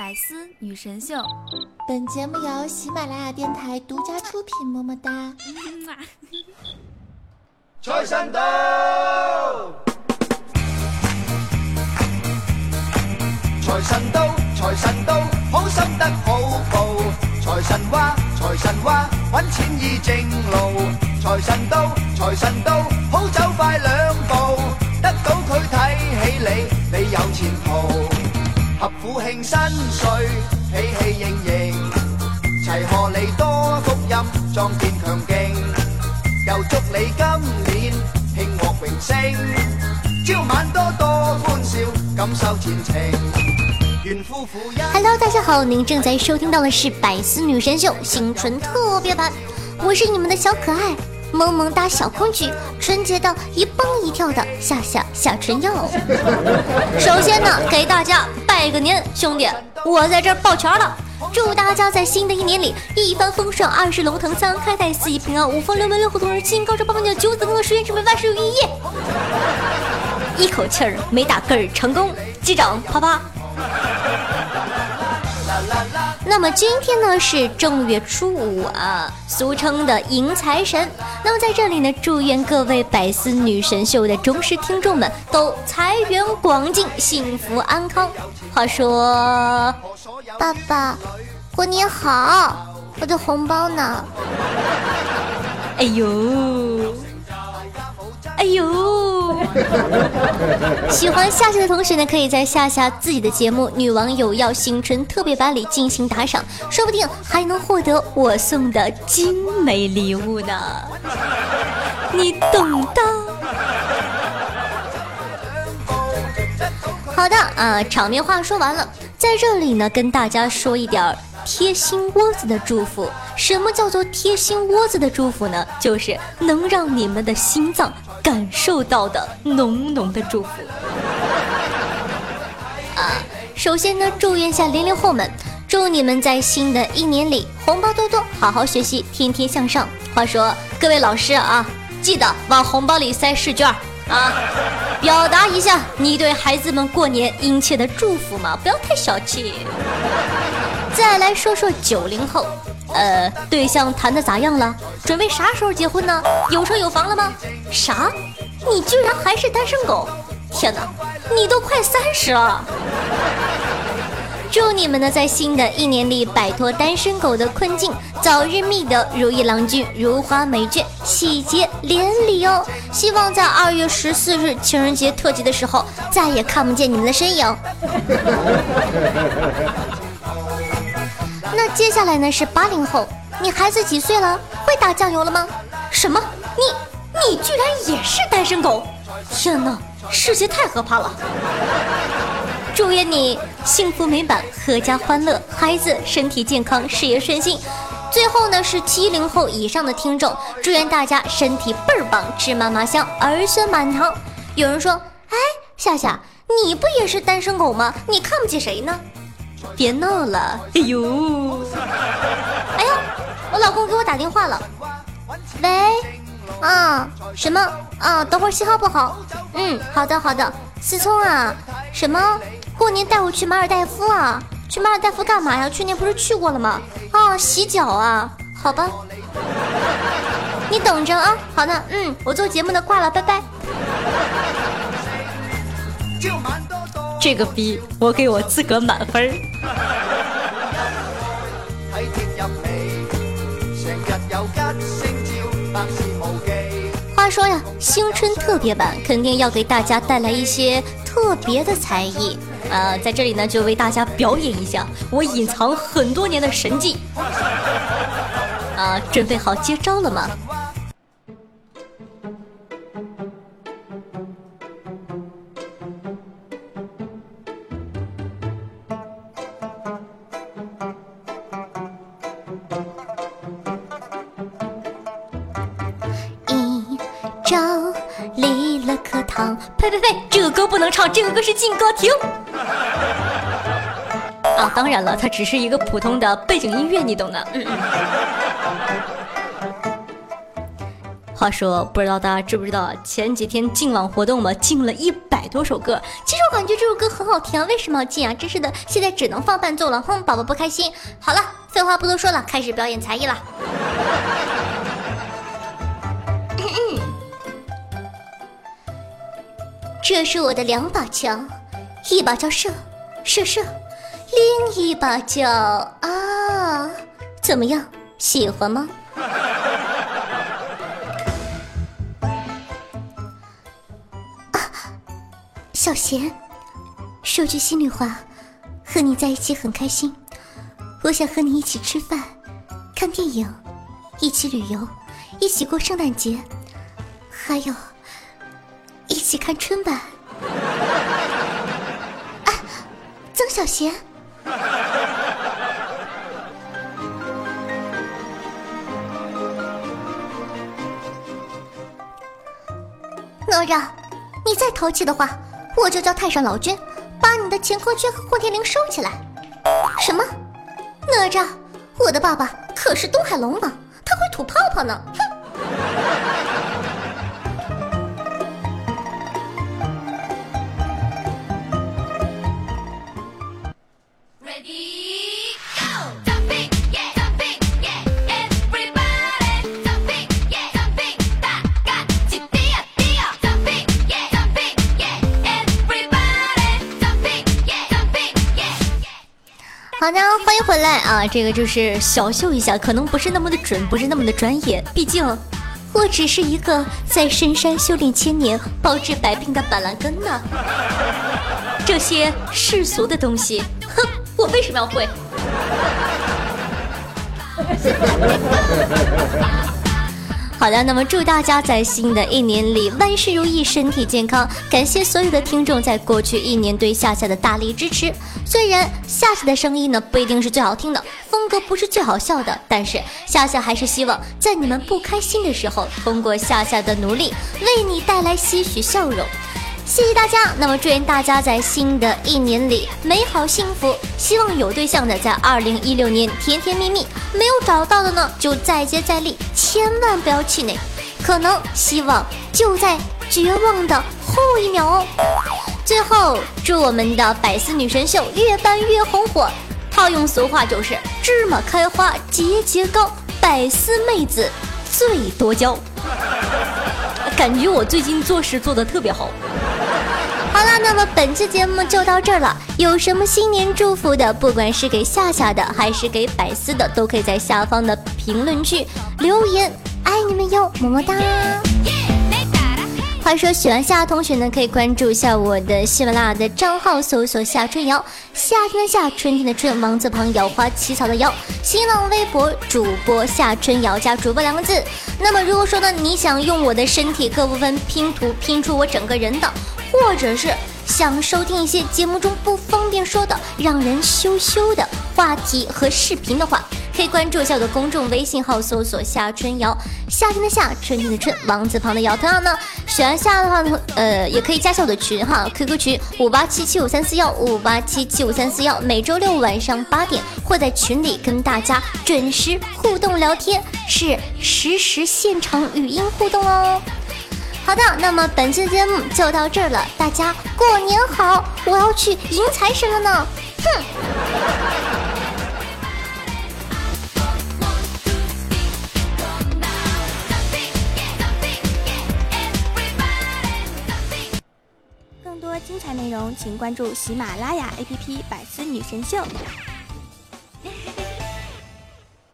百思女神秀，本节目由喜马拉雅电台独家出品，么么哒。财神到，财神到，财神到，好心得好报。财神话，财神话，揾钱易正路。财神到，财神到，好走快两步，得到佢睇起你，你有前途。合府庆新岁，喜气盈盈，齐贺你多福音，壮健强劲。又祝你今年庆获荣升，朝晚多多欢笑，感受前程。愿夫妇一。Hello，大家好，您正在收听到的是《百思女神秀》新春特别版，我是你们的小可爱萌萌哒小公举，纯洁到一蹦一跳的夏夏夏春瑶。首先呢，给大家拜个年，兄弟，我在这儿抱拳了。祝大家在新的一年里一帆风顺，二十龙腾三开泰，四季平安，五福六门，六户同日，七金高照，八方奖，九子登科，十元之门，万事如意！一口气儿没打嗝儿成功，击掌啪啪。那么今天呢是正月初五啊，俗称的迎财神。那么在这里呢，祝愿各位百思女神秀的忠实听众们都财源广进，幸福安康。话说，爸爸，过年好，我的红包呢？哎呦，哎呦！喜欢夏夏的同学呢，可以在夏夏自己的节目《女王有药新春特别版》里进行打赏，说不定还能获得我送的精美礼物呢。你懂的。好的啊，场面话说完了，在这里呢，跟大家说一点儿贴心窝子的祝福。什么叫做贴心窝子的祝福呢？就是能让你们的心脏感受到的浓浓的祝福。啊，首先呢，祝愿一下零零后们，祝你们在新的一年里红包多多，好好学习，天天向上。话说，各位老师啊，记得往红包里塞试卷啊，表达一下你对孩子们过年殷切的祝福嘛，不要太小气。再来说说九零后，呃，对象谈的咋样了？准备啥时候结婚呢？有车有房了吗？啥？你居然还是单身狗？天哪，你都快三十了！祝你们呢，在新的一年里摆脱单身狗的困境，早日觅得如意郎君、如花美眷，喜结连理哦！希望在二月十四日情人节特辑的时候，再也看不见你们的身影。那接下来呢是八零后，你孩子几岁了？会打酱油了吗？什么？你你居然也是单身狗？天哪，世界太可怕了！祝愿你幸福美满，阖家欢乐，孩子身体健康，事业顺心。最后呢是七零后以上的听众，祝愿大家身体倍儿棒，吃嘛嘛香，儿孙满堂。有人说，哎，夏夏，你不也是单身狗吗？你看不起谁呢？别闹了，哎呦，哎呀，我老公给我打电话了，喂，啊，什么啊？等会儿信号不好，嗯，好的好的，思聪啊，什么？过年带我去马尔代夫啊？去马尔代夫干嘛呀？去年不是去过了吗？啊，洗脚啊？好吧，你等着啊。好的，嗯，我做节目的挂了，拜拜。这个逼，我给我自个满分儿。话说呀，新春特别版肯定要给大家带来一些特别的才艺。呃，在这里呢，就为大家表演一下我隐藏很多年的神技。啊，准备好接招了吗？呸呸呸，这个歌不能唱，这个歌是禁歌，停。啊，当然了，它只是一个普通的背景音乐，你懂的。嗯嗯。话说，不知道大家知不知道，前几天进网活动嘛，进了一百多首歌。其实我感觉这首歌很好听啊，为什么要进啊？真是的，现在只能放伴奏了。哼，宝宝不开心。好了，废话不多说了，开始表演才艺了。这是我的两把枪，一把叫射，射射，另一把叫啊，怎么样，喜欢吗？啊小贤，说句心里话，和你在一起很开心。我想和你一起吃饭、看电影，一起旅游，一起过圣诞节，还有一起看春晚。啊，曾小贤，哪吒，你再淘气的话。我就叫太上老君，把你的乾坤圈和混天绫收起来。什么？哪吒，我的爸爸可是东海龙王，他会吐泡泡呢。哼！好的，欢迎回来啊！这个就是小秀一下，可能不是那么的准，不是那么的专业。毕竟，我只是一个在深山修炼千年、包治百病的板蓝根呢。这些世俗的东西，哼，我为什么要会？好的，那么祝大家在新的一年里万事如意，身体健康。感谢所有的听众在过去一年对夏夏的大力支持。虽然夏夏的声音呢不一定是最好听的，风格不是最好笑的，但是夏夏还是希望在你们不开心的时候，通过夏夏的努力，为你带来些许笑容。谢谢大家，那么祝愿大家在新的一年里美好幸福。希望有对象的在二零一六年甜甜蜜蜜，没有找到的呢就再接再厉，千万不要气馁，可能希望就在绝望的后一秒哦。最后祝我们的百思女神秀越办越红火，套用俗话就是芝麻开花节节高，百思妹子最多娇。感觉我最近做事做的特别好。好了，那么本期节目就到这儿了。有什么新年祝福的，不管是给夏夏的还是给百思的，都可以在下方的评论区留言。爱你们哟，么么哒。话说喜欢夏同学呢，可以关注一下我的喜马拉雅的账号，搜索夏春瑶，夏天的夏，春天的春，王字旁，瑶花起草的瑶。新浪微博主播夏春瑶加主播两个字。那么如果说呢，你想用我的身体各部分拼图拼出我整个人的。或者是想收听一些节目中不方便说的、让人羞羞的话题和视频的话，可以关注一下我的公众微信号，搜索夏春瑶，夏天的夏，春天的春，王字旁的瑶。同样呢，喜欢夏的话呢，呃，也可以加下我的群哈，QQ 群五八七七五三四幺五八七七五三四幺，每周六晚上八点会在群里跟大家准时互动聊天，是实时现场语音互动哦。好的，那么本期节目就到这儿了，大家过年好！我要去迎财神了呢，哼！更多精彩内容，请关注喜马拉雅 APP《百思女神秀》。